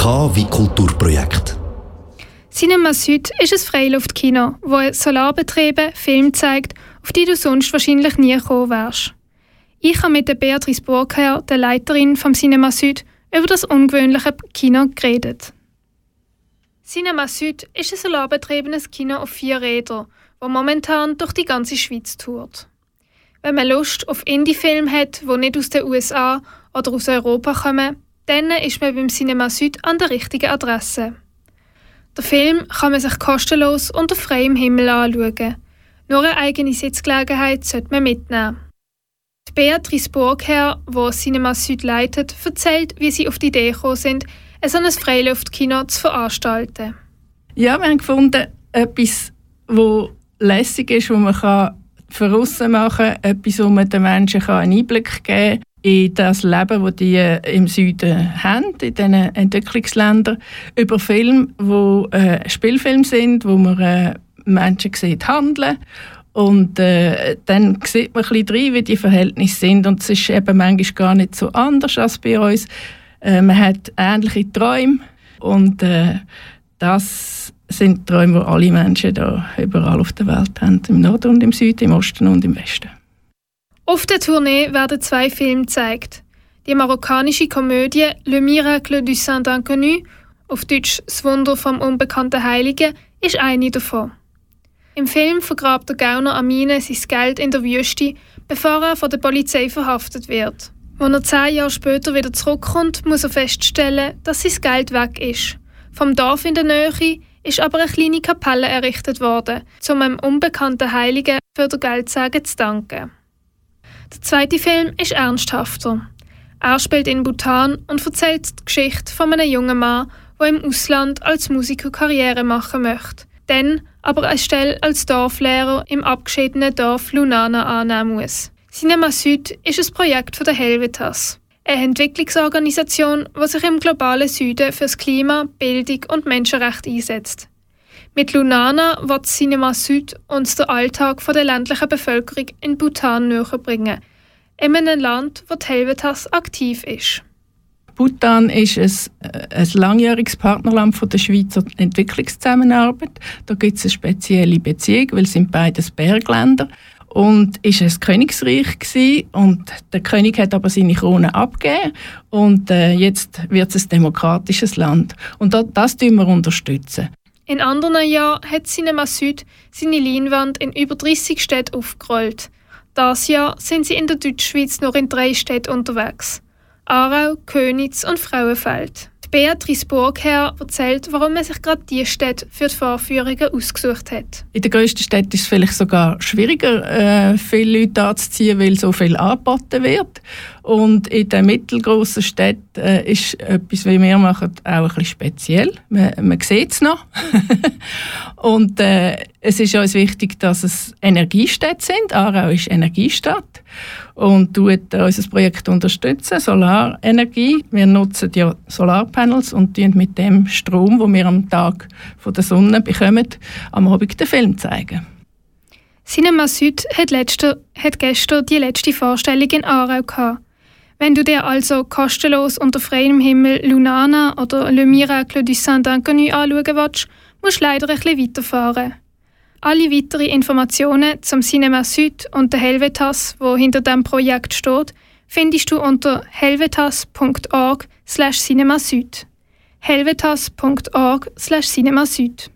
K wie Kulturprojekt. Cinema Süd ist ein Freiluftkino, wo solarbetrieben Film zeigt, auf die du sonst wahrscheinlich nie gekommen wärst. Ich habe mit der Beatrice Burkherr, der Leiterin vom Cinema Süd, über das ungewöhnliche Kino geredet. Cinema Süd ist ein solarbetriebenes Kino auf vier Rädern, wo momentan durch die ganze Schweiz tourt. Wenn man Lust auf Indie-Filme hat, die nicht aus den USA oder aus Europa kommen, dann ist man beim Cinema Süd an der richtigen Adresse. Der Film kann man sich kostenlos unter freiem Himmel anschauen. Nur eine eigene Sitzgelegenheit sollte man mitnehmen. Die Beatrice Burgherr, die Cinema Süd leitet, erzählt, wie sie auf die Idee gekommen sind, ein solches Freiluftkino zu veranstalten. Ja, wir haben gefunden, etwas, das lässig ist, wo man kann machen kann, etwas, wo man den Menschen einen Einblick geben kann in das Leben, das die äh, im Süden haben, in diesen Entwicklungsländern, über Filme, die äh, Spielfilme sind, wo man äh, Menschen sieht handeln und äh, dann sieht man ein bisschen rein, wie die Verhältnisse sind und es ist eben manchmal gar nicht so anders als bei uns. Äh, man hat ähnliche Träume und äh, das sind Träume, die alle Menschen da überall auf der Welt haben, im Norden und im Süden, im Osten und im Westen. Auf der Tournee werden zwei Filme gezeigt. Die marokkanische Komödie Le Miracle du Saint Inconnu, auf Deutsch Das Wunder vom unbekannten Heiligen, ist eine davon. Im Film vergrabt der Gauner Amine sein Geld in der Wüste, bevor er von der Polizei verhaftet wird. Als er zehn Jahre später wieder zurückkommt, muss er feststellen, dass sein Geld weg ist. Vom Dorf in der Nähe ist aber eine kleine Kapelle errichtet worden, um einem unbekannten Heiligen für das Geldsagen zu danken. Der zweite Film ist ernsthafter. Er spielt in Bhutan und erzählt die Geschichte von einem jungen Mann, der im Ausland als Musiker Karriere machen möchte, dann aber eine Stelle als Dorflehrer im abgeschiedenen Dorf Lunana annehmen muss. Cinema Süd ist ein Projekt von der Helvetas, eine Entwicklungsorganisation, die sich im globalen Süden für das Klima, Bildung und Menschenrechte einsetzt. Mit Lunana wird Cinema Süd uns den Alltag der ländlichen Bevölkerung in Bhutan näher bringen, in einem Land, wo Helvetas aktiv ist. Bhutan ist ein, äh, ein langjähriges Partnerland von der Schweizer Entwicklungszusammenarbeit. Da gibt es eine spezielle Beziehung, weil es sind beides Bergländer und ist ein Königsreich gewesen. und der König hat aber seine Krone abgegeben und äh, jetzt wird es ein demokratisches Land und das, das tun wir unterstützen. In anderen Jahren hat Cinema Süd seine Leinwand in über 30 Städten aufgerollt. Das Jahr sind sie in der Deutschschweiz nur in drei Städten unterwegs. Aarau, Könitz und Frauenfeld. Beatrice Burgherr erzählt, warum man sich gerade diese Städte für die Vorführungen ausgesucht hat. In der grössten Stadt ist es vielleicht sogar schwieriger, äh, viele Leute anzuziehen, weil so viel angeboten wird. Und in den mittelgroßen Städten äh, ist etwas, wie wir machen, auch ein bisschen speziell. Man, man sieht es noch. und äh, es ist uns wichtig, dass es Energiestädte sind. Aarau ist Energiestadt und tut unser Projekt unterstützen, Solarenergie. Wir nutzen ja Solarpanels und mit dem Strom, den wir am Tag von der Sonne bekommen, am Abend den Film zeigen. Cinema Süd hat, letzte, hat gestern die letzte Vorstellung in Aarau gehabt. Wenn du dir also kostenlos unter freiem Himmel Lunana oder Le Miracle du Saint-Inconnu anschauen willst, musst leider bisschen weiterfahren. Alle weiteren Informationen zum Cinema Süd und der Helvetas, wo hinter dem Projekt steht, findest du unter helvetas.org/cinemasüd. helvetas.org/cinemasüd